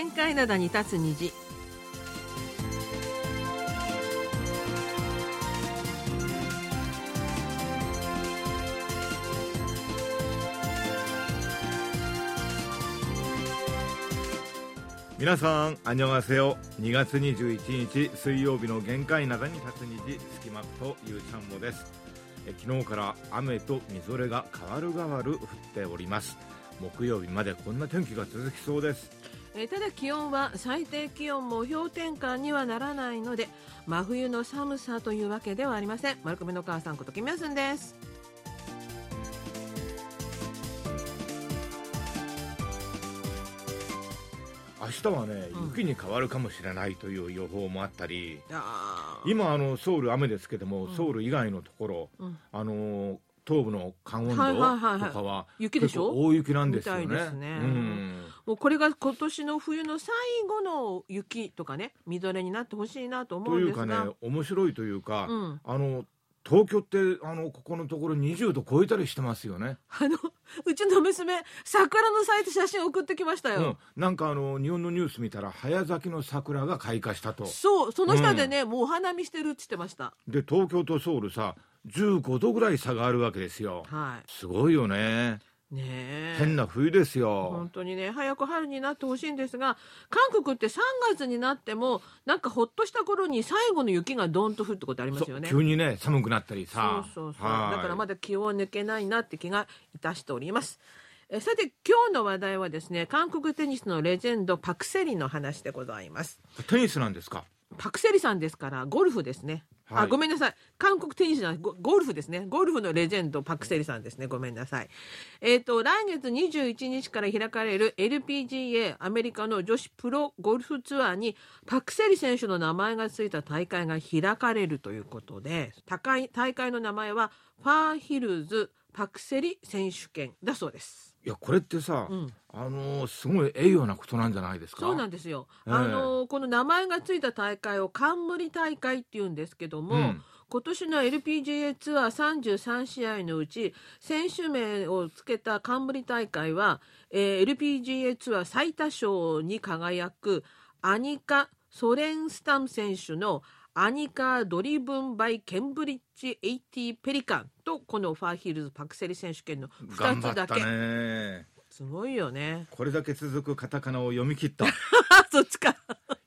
限界灘に立つ虹皆さん、あにょがせよ。2月21日水曜日の限界灘に立つ虹、スキマップとゆうちゃんもです。え昨日から雨とみぞれが変わる変わる降っております。木曜日までこんな天気が続きそうです。えーただ気温は最低気温も氷点下にはならないので真冬の寒さというわけではありません。丸亀の母さんことキミヤスンです。明日はね、うん。雪に変わるかもしれないという予報もあったり、今あのソウル雨ですけども、うん。ソウル以外のところ、うん。あの東部の関温道とかは雪でしょ？大雪なんですよね。すね。うん。もうこれが今年の冬の最後の雪とかねみぞれになってほしいなと思とうんですが。いうかね面白いというか、うん。あの東京ってあのここのところ20度超えたりしてますよね。あのうちの娘桜の咲いた写真送ってきましたよ、うん、なんかあの日本のニュース見たら早咲きの桜が開花したと。そうその下でね、もうお花見してるって言ってました。で東京とソウルさ15度ぐらい差があるわけですよ。はすごいよね。いねえ変な冬ですよ本。当にね早く春になってほしいんですが韓国って3月になってもなんかほっとした頃に最後の雪がドンと降るってことありますよね。急にね寒くなったりさ。そうそうそうはいだからまだ気を抜けないなって気がいたしております。えさて今日の話題はですね韓国テニスのレジェンドパクセリの話でございます。テニスなんですか？パクセリさんですからゴルフですね。はい。あごめんなさい。韓国テニスじゃないゴゴルフですね。ゴルフのレジェンドパクセリさんですね。ごめんなさい。えっ、と来月21日から開かれる LPGA アメリカの女子プロゴルフツアーにパクセリ選手の名前が付いた大会が開かれるということで高い大会の名前はファーヒルズパクセリ選手権だそうです。いやこれってさ、うん。あのすごい栄誉なことなんじゃないですか？そうなんですよ、ええ。あのこの名前がついた大会を冠大会っていうんですけども、うん。今年の LPGA ツアー33試合のうち選手名をつけた冠大会は、えー LPGA ツアー最多勝に輝くアニカ・ソレンスタム選手のアニカ driven by Gainbridge at Pelican とこのファーヒルズ・パク・セリ選手権の2頑張ったつだけ、ね。すごいよねこれだけ続くカタカナを読み切った。い そっちか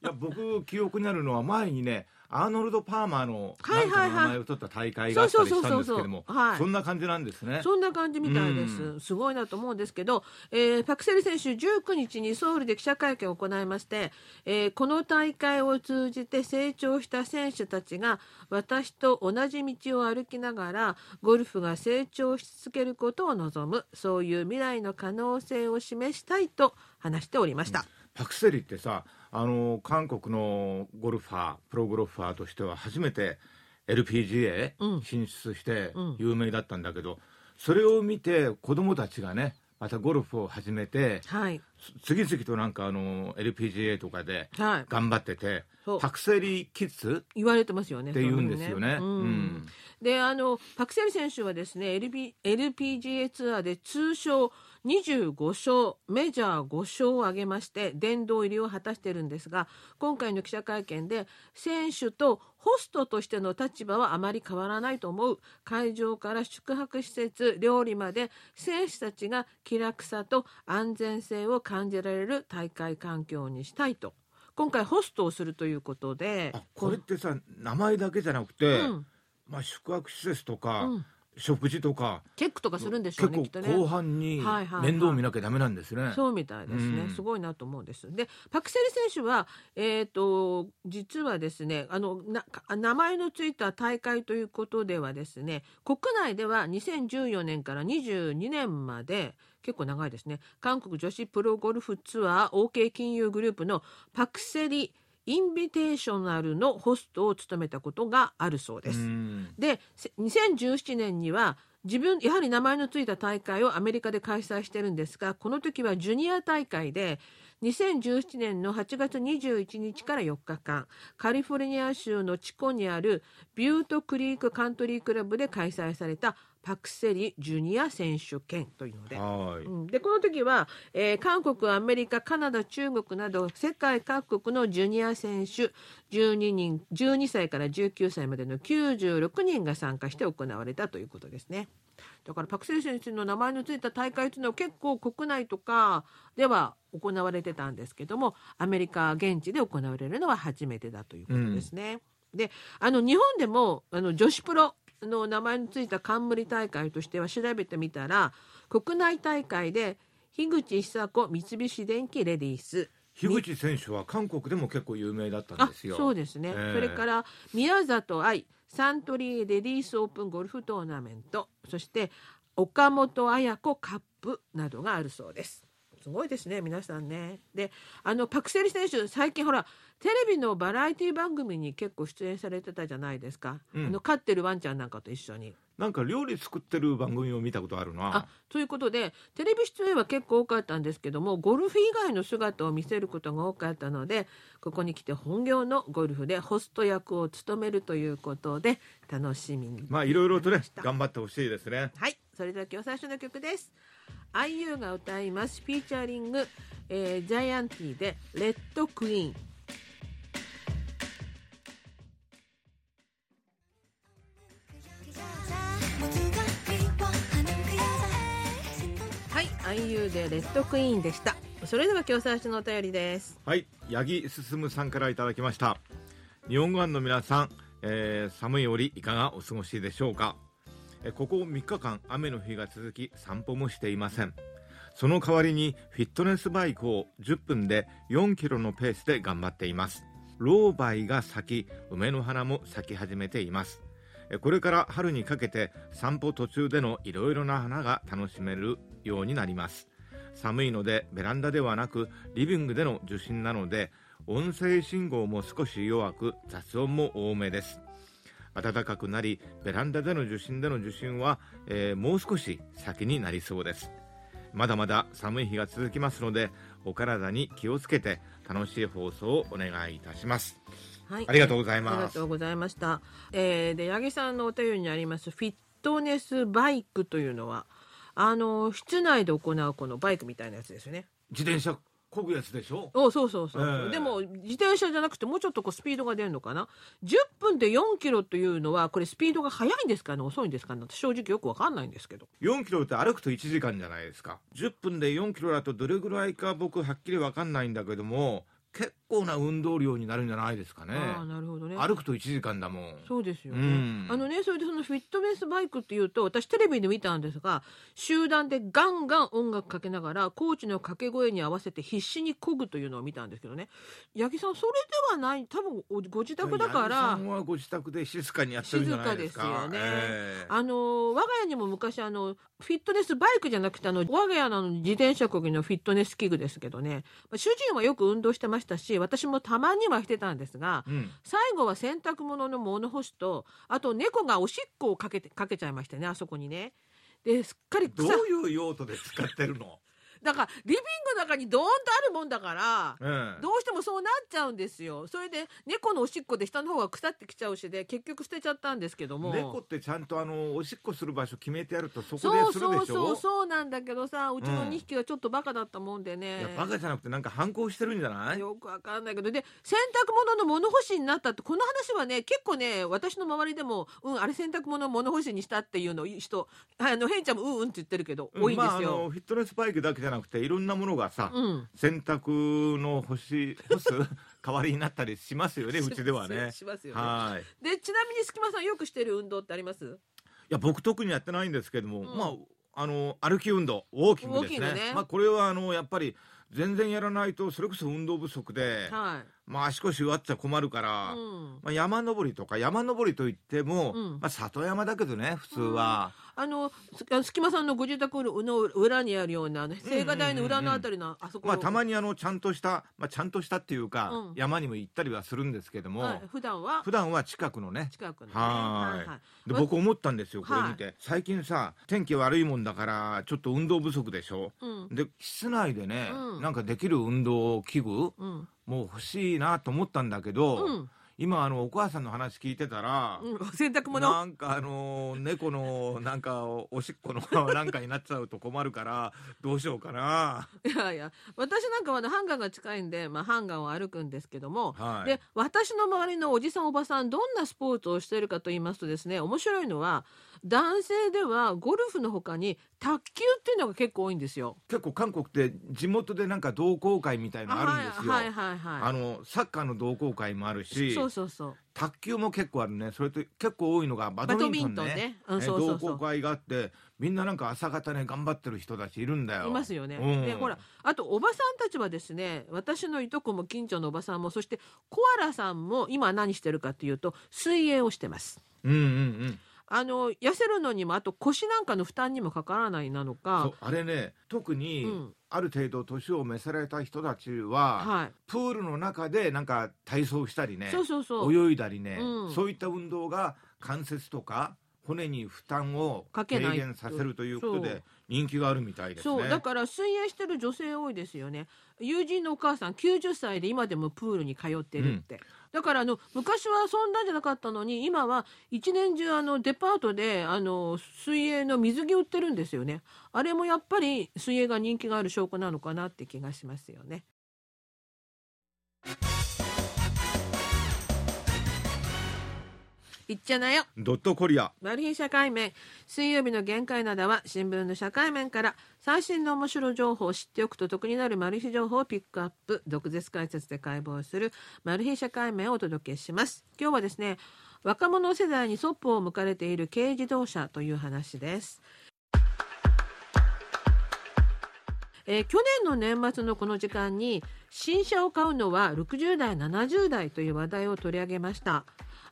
や僕記憶にあるのは前にねアーノルド・パーマーの名前を取った大会があったりしたんですけどもそんな感じなんですね。そんな感じみたいです。うすごいなと思うんですけど、えーパクセリ選手19日にソウルで記者会見を行いまして、えーこの大会を通じて成長した選手たちが私と同じ道を歩きながらゴルフが成長し続けることを望むそういう未来の可能性を示したいと話しておりました。パクセリってさあの韓国のゴルファープロゴルファーとしては初めて LPGA うん。進出してうん。有名だったんだけど、それを見て子供たちがねまたゴルフを始めてはい、次々となんかあの LPGA とかではい、頑張っててそう。パクセリキッズ言われてますよね。って言うんですよね。うん。であのパクセリ選手はですね LP LPGA ツアーで通称25勝メジャー5勝を挙げまして殿堂入りを果たしているんですが今回の記者会見で選手とホストとしての立場はあまり変わらないと思う会場から宿泊施設料理まで選手たちが気楽さと安全性を感じられる大会環境にしたいと。今回ホストをするということであこれってさ名前だけじゃなくて、うん。まあ、宿泊施設とか、うん食事とかチェックとかするんでしょう結ねきっとね。構後半にはいはいはい面倒見なきゃダメなんですね。そうみたいですね、うんすごいなと思うんです。でパクセリ選手は、えー、と実はですねあのな名前のついた大会ということではですね国内では2014年から22年まで結構長いですね韓国女子プロゴルフツアー OK 金融グループのパクセリインビテーショナルのホストを務めたことがあるそうです。うんでせ2017年には自分やはり名前のついた大会をアメリカで開催してるんですがこの時はジュニア大会で2017年の8月21日から4日間カリフォルニア州のチコにあるビュートクリークカントリークラブで開催されたパクセリジュニア選手権というので。はい、うんでこの時は、えー韓国アメリカカナダ中国など世界各国のジュニア選手12人12歳から19歳までの96人が参加して行われたということですね。だからパク・セリ選手の名前のついた大会というのは結構国内とかでは行われてたんですけどもアメリカ現地で行われるのは初めてだということですね。であの日本でもあの女子プロの名前のついた冠大会としては調べてみたら国内大会で樋口久子三菱電機レディース。樋口選手は韓国でも結構有名だったんあですよ。そうですね、ええ。それから宮里藍サントリーレディースオープンゴルフトーナメント。そして岡本綾子カップなどがあるそうですすごいですね皆さんね。であのパクセリ選手最近ほらテレビのバラエティ番組に結構出演されてたじゃないですか、うん。あの飼ってるワンちゃんなんかと一緒に。なんか料理作ってる番組を見たことあるな。あということでテレビ出演は結構多かったんですけどもゴルフ以外の姿を見せることが多かったのでここに来て本業のゴルフでホスト役を務めるということで楽しみにまあいろいろとね頑張ってほしいですね。はいそれでは今日最初の曲です IU が歌います。フィーチャリング、えージャイアンティで「レッドクイーン」はい IU で「レッドクイーン」でした。それでは今日最初のお便りです。はい八木進さんからいただきました。日本語版の皆さん、えー寒い折いかがお過ごしでしょうか？ここ3日間雨の日が続き散歩もしていません。その代わりにフィットネスバイクを10分で4キロのペースで頑張っています。ロウバイが咲き梅の花も咲き始めています。えこれから春にかけて散歩途中でのいろいろな花が楽しめるようになります。寒いのでベランダではなくリビングでの受信なので音声信号も少し弱く雑音も多めです。暖かくなりベランダでの受信での受信は、えーもう少し先になりそうですまだまだ寒い日が続きますのでお体に気をつけて楽しい放送をお願いいたしますはいありがとうございありがますとうございました。えーで八木さんのお便りにありますフィットネスバイクというのはあの室内で行うこのバイクみたいなやつですよね。自転車漕ぐやつでしょ？おそうそうそう、ええ。でも自転車じゃなくてもうちょっとこうスピードが出るのかな？10分で4キロというのはこれスピードが速いんですか？ね遅いんですか？ね私正直よくわかんないんですけど。4キロって歩くと1時間じゃないですか。10分で4キロだとどれぐらいか僕はっきり分かんないんだけども結構な運動量になるんじゃないですかね。ああなるほどね。歩くと1時間だもん。そうですよね、うん。あのねそれでそのフィットネスバイクっていうと私テレビで見たんですが集団でガンガン音楽かけながらコーチの掛け声に合わせて必死に漕ぐというのを見たんですけどね。八木さんそれではない多分おご自宅だから。んはご自宅で静かにやってるんじゃないですか。静かですよね。ええ。あの我が家にも昔あのフィットネスバイクじゃなくてあの我が家の自転車こぎのフィットネス器具ですけどね。まあ主人はよく運動してましたし私もたまにはしてたんですがうん。最後は洗濯物の物干しとあと猫がおしっこをかけてかけちゃいましたねあそこにね。ですっかりどう草いう用途で使ってるの、だからリビングの中にドーンとあるもんだから。ええどうしてもそうなっちゃうんですよ。それで猫のおしっこで下の方が腐ってきちゃうしで結局捨てちゃったんですけども。猫ってちゃんとあのおしっこする場所決めてやるとそこでするでしょ？そうそうそうなんだけどさうちのうん。2匹がちょっとバカだったもんでね、いやバカじゃなくてなんか反抗してるんじゃない？よくわかんないけど。で洗濯物の物干しになったってこの話はね結構ね私の周りでもうんあれ洗濯物を物干しにしたっていうの人あのヘイちゃんもうんうんって言ってるけど、多いんですまあ、あのよ。フィットネスバイクだけじゃなくていろんなものがさ、うん。洗濯の干し干す 代わりになったりしますよねうちではね。しますよね。はい。でちなみに隙間さんよくしてる運動ってあります？いや僕特にやってないんですけども、うん。まああの歩き運動ウォーキングですね。ね。まあこれはあのやっぱり全然やらないとそれこそ運動不足で、はい。まあ足腰割っちゃ困るから、うん。まあ、山登りとか山登りといっても、うん。まあ、里山だけどね普通は、あのすあの隙間さんのご自宅の裏にあるような青瓦台の裏のあたりのあそこ。まあたまに、にあのちゃんとした、まあ、ちゃんとしたっていうか、うん。山にも行ったりはするんですけども、はい、普段は？普段は近くのね。近くのね。はい。はいでま僕思ったんですよこれはい見て、最近さ天気悪いもんだからちょっと運動不足でしょ？うん。で室内でね、うんなんかできる運動器具うんもう欲しいなと思ったんだけど、うん今あのお母さんの話聞いてたら、うん、洗濯物なんかあの猫のなんかおおしっこのなんかになっちゃうと困るからどうしようかな。いやいや私なんかはねハンガーが近いんで、まあ、ハンガーを歩くんですけども、はい。で私の周りのおじさんおばさんどんなスポーツをしているかと言いますとですね面白いのは男性ではゴルフの他に卓球っていうのが結構多いんですよ。結構韓国って地元でなんか同好会みたいのあるんですよ。はいはいはいはい。あのサッカーの同好会もあるしそうそうそう。卓球も結構あるねそれと結構多いのがバドミントンねねうんえそうそうそう同好会があってみんななんか朝方ね頑張ってる人たちいるんだよいますよね。うんでほらあとおばさんたちはですね私のいとこも近所のおばさんもそしてコアラさんも今何してるかというと水泳をしてます。うんうんうんあの痩せるのにもあと腰なんかの負担にもかからないなのそかう。あれね特に、うんある程度年を召された人たちは、はい。プールの中でなんか体操したりねそうそうそう。泳いだりね、うんそういった運動が関節とか骨に負担を軽減させるということで人気があるみたいですね。そうだから水泳してる女性多いですよね友人のお母さん90歳で今でもプールに通ってるって、だからあの昔はそんなんじゃなかったのに今は一年中あのデパートであの水泳の水着売ってるんですよね。あれもやっぱり水泳が人気がある証拠なのかなって気がしますよね。いっちゃなよ。ドットコリア。マル秘社会面。水曜日の限界などは新聞の社会面から最新の面白情報を知っておくと得になるマル秘情報をピックアップ。毒舌解説で解剖するマル秘社会面をお届けします。今日はですね若者世代にそっぽを向かれている軽自動車という話です。えー去年の年末のこの時間に新車を買うのは60代70代という話題を取り上げました。あ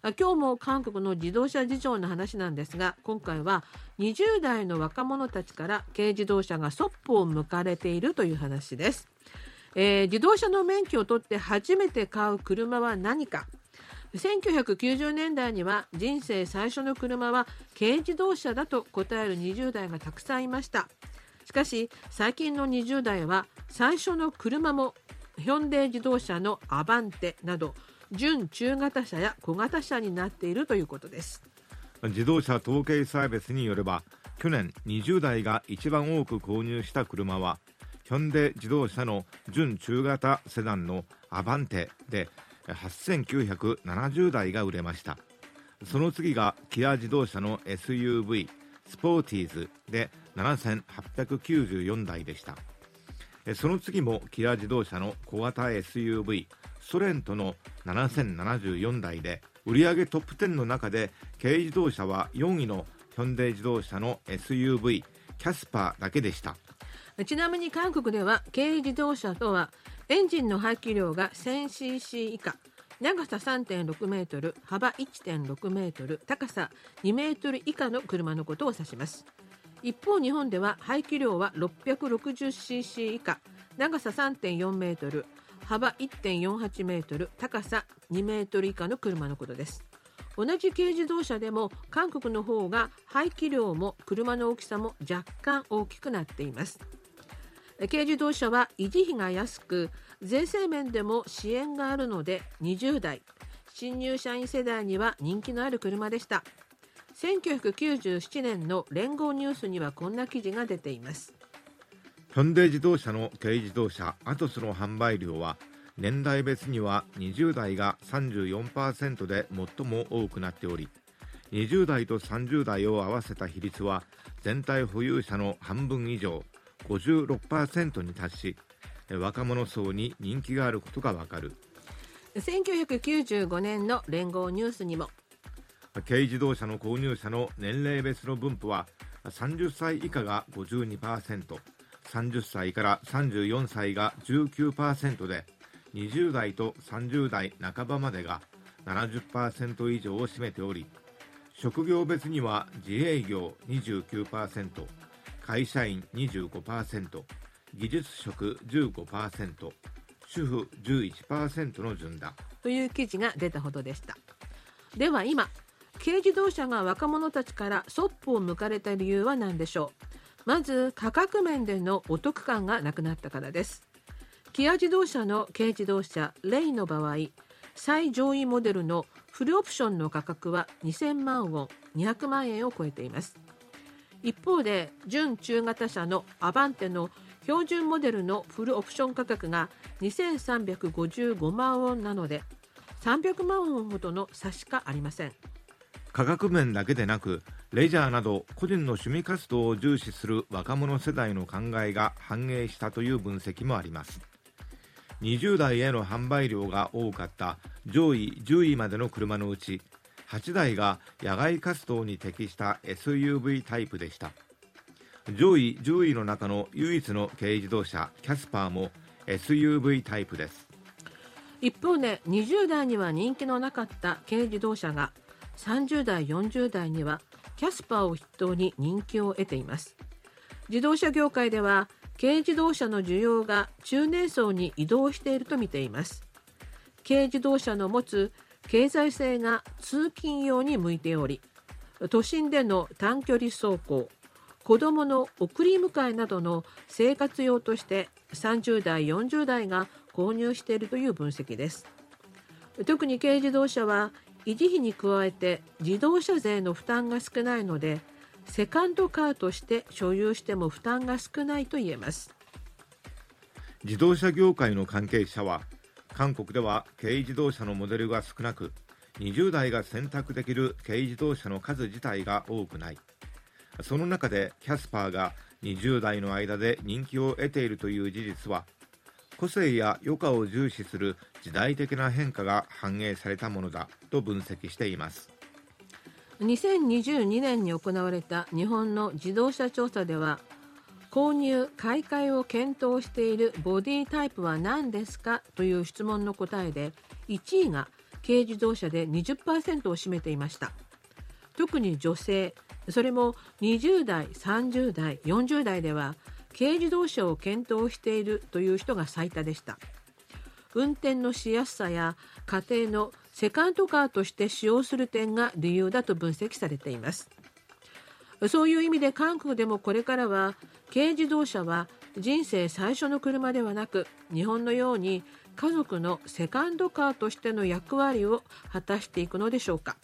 今日も韓国の自動車事情の話なんですが今回は20代の若者たちから軽自動車がそっぽを向かれているという話です、えー自動車の免許を取って初めて買う車は何か。1990年代には人生最初の車は軽自動車だと答える20代がたくさんいました。しかし最近の20代は最初の車もヒョンデ自動車のアバンテなど準中型車や小型車になっているということです。自動車統計サービスによれば去年20代が一番多く購入した車はヒョンデ自動車の準中型セダンのアバンテで8970台が売れました。その次がキア自動車の SUV スポーティーズで7894台でした。その次もキア自動車の小型 SUV ソレントの7074台で売上トップ10の中で軽自動車は4位のヒョンデ自動車の SUV キャスパーだけでした。ちなみに韓国では軽自動車とはエンジンの排気量が 1000cc 以下長さ3.6メートル幅1.6メートル高さ2メートル以下の車のことを指します。一方日本では排気量は 660cc 以下長さ3.4メートル幅1.48メートル高さ2メートル以下の車のことです。同じ軽自動車でも韓国の方が排気量も車の大きさも若干大きくなっています。軽自動車は維持費が安く税制面でも支援があるので20代新入社員世代には人気のある車でした。1997年の連合ニュースにはこんな記事が出ています。ヒョンデ自動車の軽自動車アトスの販売量は年代別には20代が34%で最も多くなっており20代と30代を合わせた比率は全体保有者の半分以上56%に達し若者層に人気があることがわかる。1995年の連合ニュースにも。軽自動車の購入者の年齢別の分布は30歳以下が30歳から34歳が19%で20代と30代半ばまでが70%以上を占めており職業別には自営業29%会社員25%技術職15%主婦11%の順だ。という記事が出たほどでした。では今軽自動車が若者たちからそっぽを向かれた理由は何でしょう？まず価格面でのお得感がなくなったからです。キア自動車の軽自動車レイの場合最上位モデルのフルオプションの価格は2000万ウォン200万円を超えています。一方で準中型車のアバンテの標準モデルのフルオプション価格が2355万ウォンなので300万ウォンほどの差しかありません。価格面だけでなくレジャーなど個人の趣味活動を重視する若者世代の考えが反映したという分析もあります。20代への販売量が多かった上位10位までの車のうち8台が野外活動に適した SUV タイプでした。上位10位の中の唯一の軽自動車キャスパーも SUV タイプです。一方で20代には人気のなかった軽自動車が30代40代にはキャスパーを筆頭に人気を得ています。自動車業界では軽自動車の需要が中年層に移動していると見ています。軽自動車の持つ経済性が通勤用に向いており都心での短距離走行子どもの送り迎えなどの生活用として30代40代が購入しているという分析です。特に軽自動車は維持費に加えて自動車税の負担が少ないのでセカンドカーとして所有しても負担が少ないと言えます。自動車業界の関係者は韓国では軽自動車のモデルが少なく20代が選択できる軽自動車の数自体が多くない。その中でキャスパーが20代の間で人気を得ているという事実は個性や余暇を重視する時代的な変化が反映されたものだと分析しています。2022年に行われた日本の自動車調査では購入買い替えを検討しているボディタイプは何ですかという質問の答えで1位が軽自動車で20%を占めていました。特に女性それも20代30代40代では軽自動車を検討しているという人が最多でした。運転のしやすさや家庭のセカンドカーとして使用する点が理由だと分析されています。そういう意味で韓国でもこれからは軽自動車は人生最初の車ではなく日本のように家族のセカンドカーとしての役割を果たしていくのでしょうか。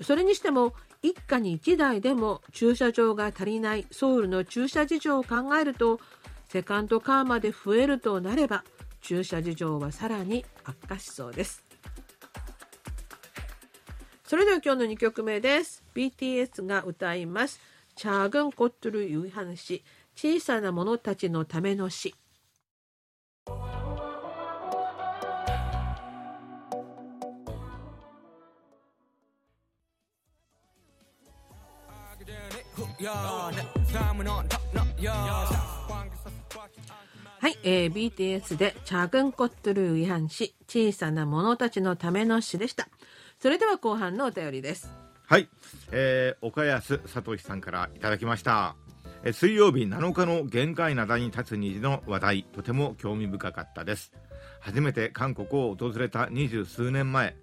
それにしても一家に一台でも駐車場が足りないソウルの駐車事情を考えるとセカンドカーまで増えるとなれば駐車事情はさらに悪化しそうです。それでは今日の2曲目です。BTS が歌います「チャーグンコットルユイハン小さな者たちのための詩」はい、えー、BTS で「チャグンコットルウィハン詩小さな者たちのための詩」でした。それでは後半のお便りです。はい、えー、岡安聡さんからいただきました。え水曜日7日の限界灘に立つ虹の話題とても興味深かったです。初めて韓国を訪れた二十数年前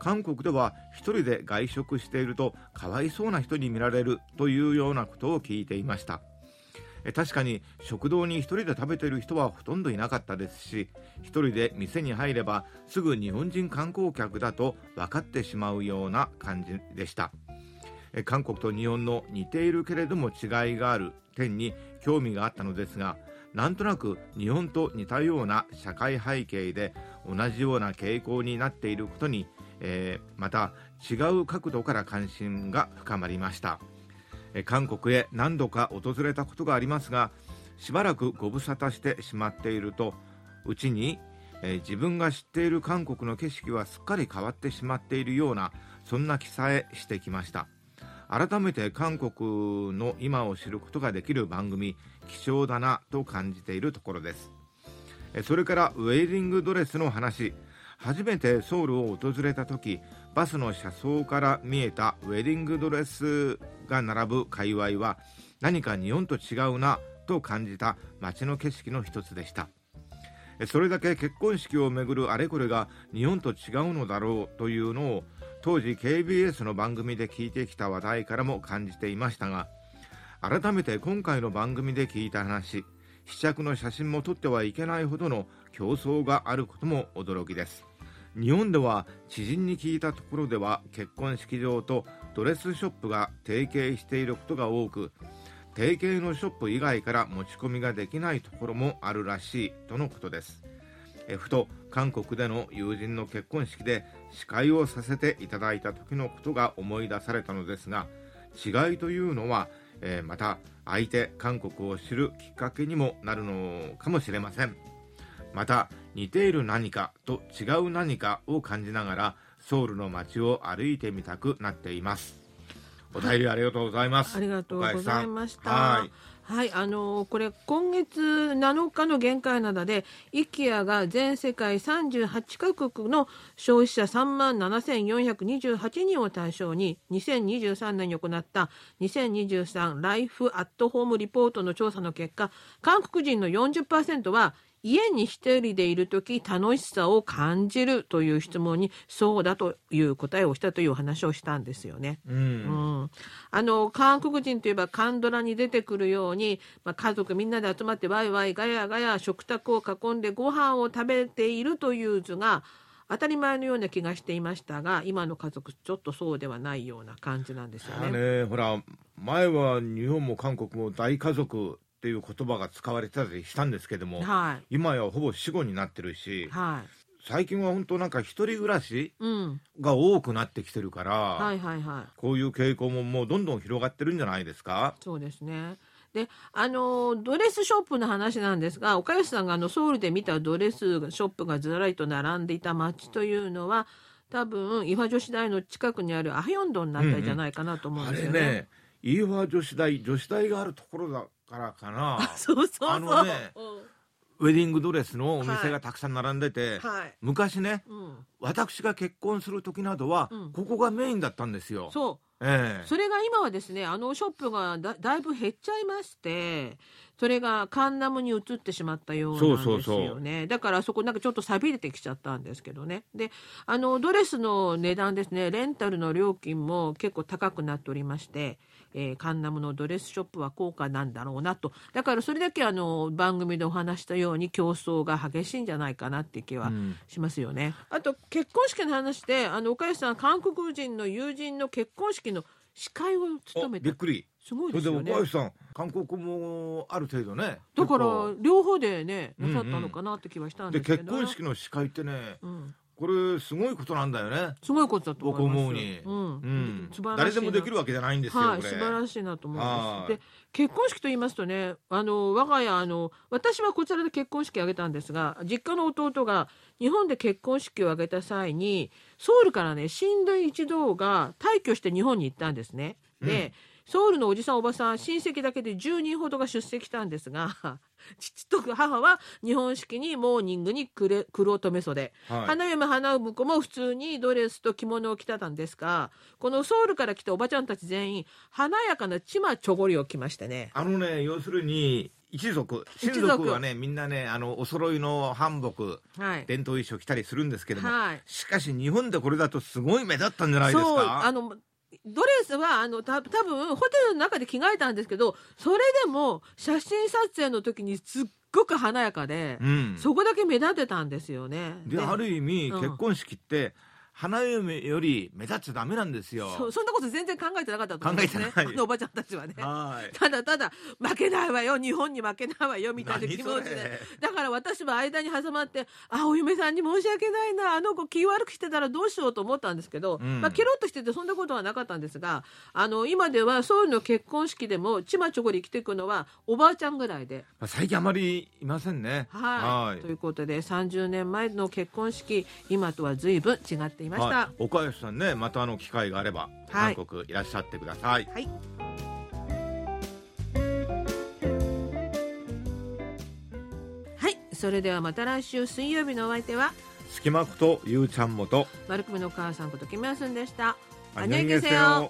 韓国では一人で外食しているとかわいそうな人に見られるというようなことを聞いていました。確かに食堂に一人で食べている人はほとんどいなかったですし一人で店に入ればすぐ日本人観光客だと分かってしまうような感じでした。韓国と日本の似ているけれども違いがある点に興味があったのですがなんとなく日本と似たような社会背景で同じような傾向になっていることにえー、また違う角度から関心が深まりました、えー、韓国へ何度か訪れたことがありますがしばらくご無沙汰してしまっているとうちに、えー、自分が知っている韓国の景色はすっかり変わってしまっているようなそんな気さえしてきました。改めて韓国の今を知ることができる番組貴重だなと感じているところです。それからウェディングドレスの話。初めてソウルを訪れた時バスの車窓から見えたウェディングドレスが並ぶ界隈は何か日本と違うなと感じた街の景色の一つでした。それだけ結婚式をめぐるあれこれが日本と違うのだろうというのを当時 KBS の番組で聞いてきた話題からも感じていましたが改めて今回の番組で聞いた話試着の写真も撮ってはいけないほどの競争があることも驚きです。日本では知人に聞いたところでは結婚式場とドレスショップが提携していることが多く提携のショップ以外から持ち込みができないところもあるらしいとのことです。えふと韓国での友人の結婚式で司会をさせていただいた時のことが思い出されたのですが違いというのは、え、また相手韓国を知るきっかけにもなるのかもしれません。また似ている何かと違う何かを感じながらソウルの街を歩いてみたくなっています。お便りありがとうございます、ありがとうございました。はい。はい、あのー、これ今月7日の限界などで IKEA が全世界38カ国の消費者3万7428人を対象に2023年に行った2023ライフアットホームリポートの調査の結果韓国人の40%は家に一人でいる時楽しさを感じるという質問にそうだという答えをしたという話をしたんですよね。うん、うん、あの韓国人といえばカンドラに出てくるように、まあ、家族みんなで集まってワイワイガヤガヤ食卓を囲んでご飯を食べているという図が当たり前のような気がしていましたが今の家族ちょっとそうではないような感じなんですよね。ねほら前は日本も韓国も大家族っていう言葉が使われてたりしたんですけども、はい、今やほぼ死後になってるし、はい、最近は本当なんか一人暮らしが多くなってきてるから、はいはいはい、こういう傾向ももうどんどん広がってるんじゃないですか？そうですね。であのドレスショップの話なんですが岡吉さんがあのソウルで見たドレスショップがずらりと並んでいた街というのは多分イファ女子大の近くにあるアヘヨンドンだったんじゃないかなと思うんですよね。うんうん、あれねイファ女子大女子大があるところだからかな。そうそうそう。あのね、ウェディングドレスのお店がたくさん並んでて、はい、昔ね、うん、私が結婚する時などは、うん、ここがメインだったんですよ。そう。ええ、それが今はですねあのショップがだだいぶ減っちゃいましてそれがカンナムに移ってしまったようなんですよね。そうそう。だからそこなんかちょっと錆びれてきちゃったんですけどね。であのドレスの値段ですねレンタルの料金も結構高くなっておりましてえー、カンナムのドレスショップは高価なんだろうなと。だからそれだけあの番組でお話したように競争が激しいんじゃないかなって気はしますよね。うん、あと結婚式の話であの岡安さん韓国人の友人の結婚式の司会を務めてびっくり。すごいですよね。岡安さん韓国もある程度ねだから両方でねなさったのかなって気はしたんですけど、うんうん、結婚式の司会ってね、うんこれすごいことなんだよね。すごいことだと思うに。うん。うん、誰でもできるわけじゃないんですよ。はい、素晴らしいなと思います。で、結婚式と言いますとね、あの我が家あの私はこちらで結婚式を挙げたんですが、実家の弟が日本で結婚式を挙げた際に、ソウルからね親類一同が退去して日本に行ったんですね。で。うんソウルのおじさんおばさん親戚だけで10人ほどが出席したんですが 父と母は日本式にモーニングに黒留袖、はい、花嫁花婿も普通にドレスと着物を着てたんですがこのソウルから来たおばちゃんたち全員華やかなチマチョゴリを着ましてね。あのね要するに一族。親族はねみんなねあのお揃いの韓服、はい、伝統衣装着たりするんですけども、はい、しかし日本でこれだとすごい目立ったんじゃないですか？あのドレスはあのた多分ホテルの中で着替えたんですけどそれでも写真撮影の時にすっごく華やかで、うん、そこだけ目立ってたんですよね。である意味、結婚式って、花嫁より目立っちゃダメなんですよ。そそんなこと全然考えてなかったと思うんですね。あのおばちゃんたちはね。ただただ負けないわよ日本に負けないわよみたいな気持ちで。だから私は間に挟まってあお嫁さんに申し訳ないなあの子気悪くしてたらどうしようと思ったんですけど、うん、まあケロッとしててそんなことはなかったんですがあの今ではソウルの結婚式でもちまちょこり着ていくのはおばあちゃんぐらいで。最近あまりいませんね。はい。ということで30年前の結婚式今とは随分違っていした、はい、岡安さんねまたあの機会があれば、韓国いらっしゃってください。はいはいそれではまた来週水曜日のお相手は隙間ことゆうちゃんもと丸組の母さんことキムヤスンでした。안녕히계세 요。